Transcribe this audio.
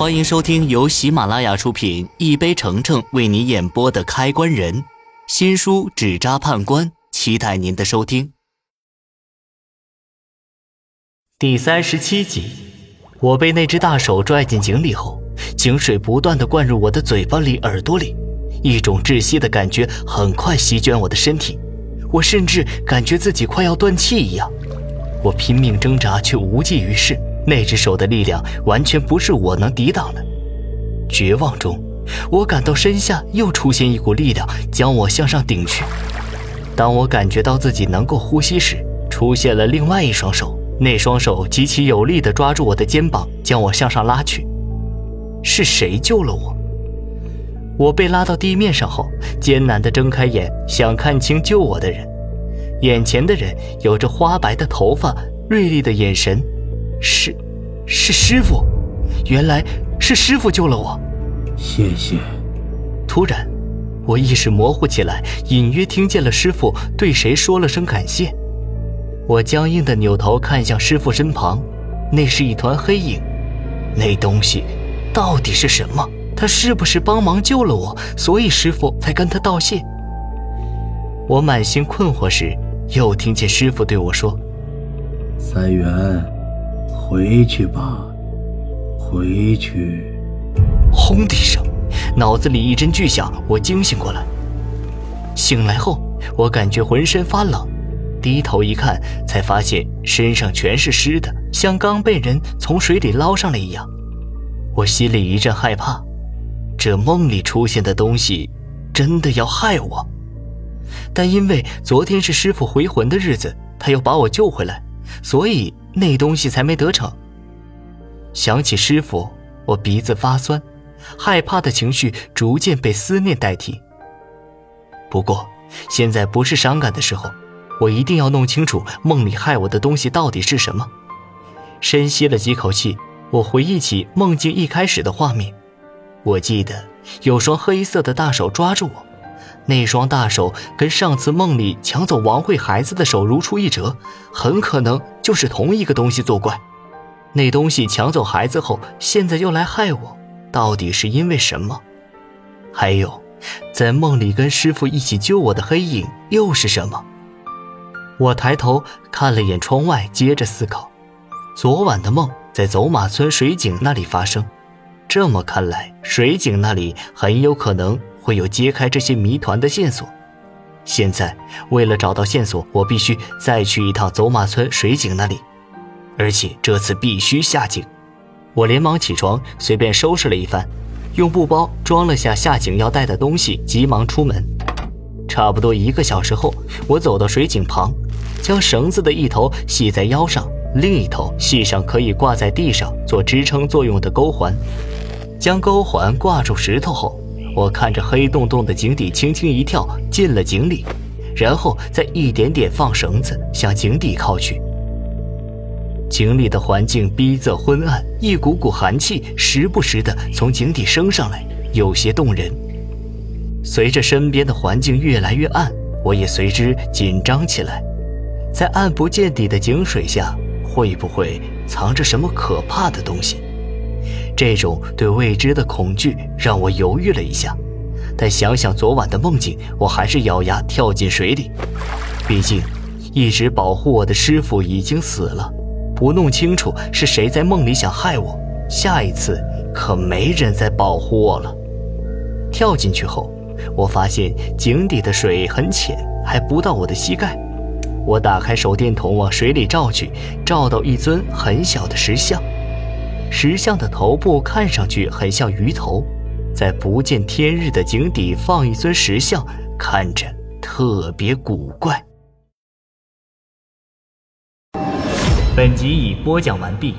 欢迎收听由喜马拉雅出品、一杯橙橙为你演播的《开关人》新书《纸扎判官》，期待您的收听。第三十七集，我被那只大手拽进井里后，井水不断的灌入我的嘴巴里、耳朵里，一种窒息的感觉很快席卷我的身体，我甚至感觉自己快要断气一样。我拼命挣扎，却无济于事。那只手的力量完全不是我能抵挡的。绝望中，我感到身下又出现一股力量，将我向上顶去。当我感觉到自己能够呼吸时，出现了另外一双手，那双手极其有力地抓住我的肩膀，将我向上拉去。是谁救了我？我被拉到地面上后，艰难地睁开眼，想看清救我的人。眼前的人有着花白的头发，锐利的眼神。是，是师傅，原来是师傅救了我。谢谢。突然，我意识模糊起来，隐约听见了师傅对谁说了声感谢。我僵硬的扭头看向师傅身旁，那是一团黑影。那东西到底是什么？他是不是帮忙救了我，所以师傅才跟他道谢？我满心困惑时，又听见师傅对我说：“三元。”回去吧，回去。轰的一声，脑子里一阵巨响，我惊醒过来。醒来后，我感觉浑身发冷，低头一看，才发现身上全是湿的，像刚被人从水里捞上来一样。我心里一阵害怕，这梦里出现的东西真的要害我？但因为昨天是师傅回魂的日子，他又把我救回来，所以。那东西才没得逞。想起师傅，我鼻子发酸，害怕的情绪逐渐被思念代替。不过，现在不是伤感的时候，我一定要弄清楚梦里害我的东西到底是什么。深吸了几口气，我回忆起梦境一开始的画面，我记得有双黑色的大手抓住我。那双大手跟上次梦里抢走王慧孩子的手如出一辙，很可能就是同一个东西作怪。那东西抢走孩子后，现在又来害我，到底是因为什么？还有，在梦里跟师傅一起救我的黑影又是什么？我抬头看了眼窗外，接着思考：昨晚的梦在走马村水井那里发生，这么看来，水井那里很有可能。会有揭开这些谜团的线索。现在，为了找到线索，我必须再去一趟走马村水井那里，而且这次必须下井。我连忙起床，随便收拾了一番，用布包装了下下井要带的东西，急忙出门。差不多一个小时后，我走到水井旁，将绳子的一头系在腰上，另一头系上可以挂在地上做支撑作用的钩环。将钩环挂住石头后。我看着黑洞洞的井底，轻轻一跳进了井里，然后再一点点放绳子向井底靠去。井里的环境逼仄昏暗，一股股寒气时不时的从井底升上来，有些动人。随着身边的环境越来越暗，我也随之紧张起来。在暗不见底的井水下，会不会藏着什么可怕的东西？这种对未知的恐惧让我犹豫了一下，但想想昨晚的梦境，我还是咬牙跳进水里。毕竟，一直保护我的师傅已经死了，不弄清楚是谁在梦里想害我，下一次可没人再保护我了。跳进去后，我发现井底的水很浅，还不到我的膝盖。我打开手电筒往水里照去，照到一尊很小的石像。石像的头部看上去很像鱼头，在不见天日的井底放一尊石像，看着特别古怪。本集已播讲完毕。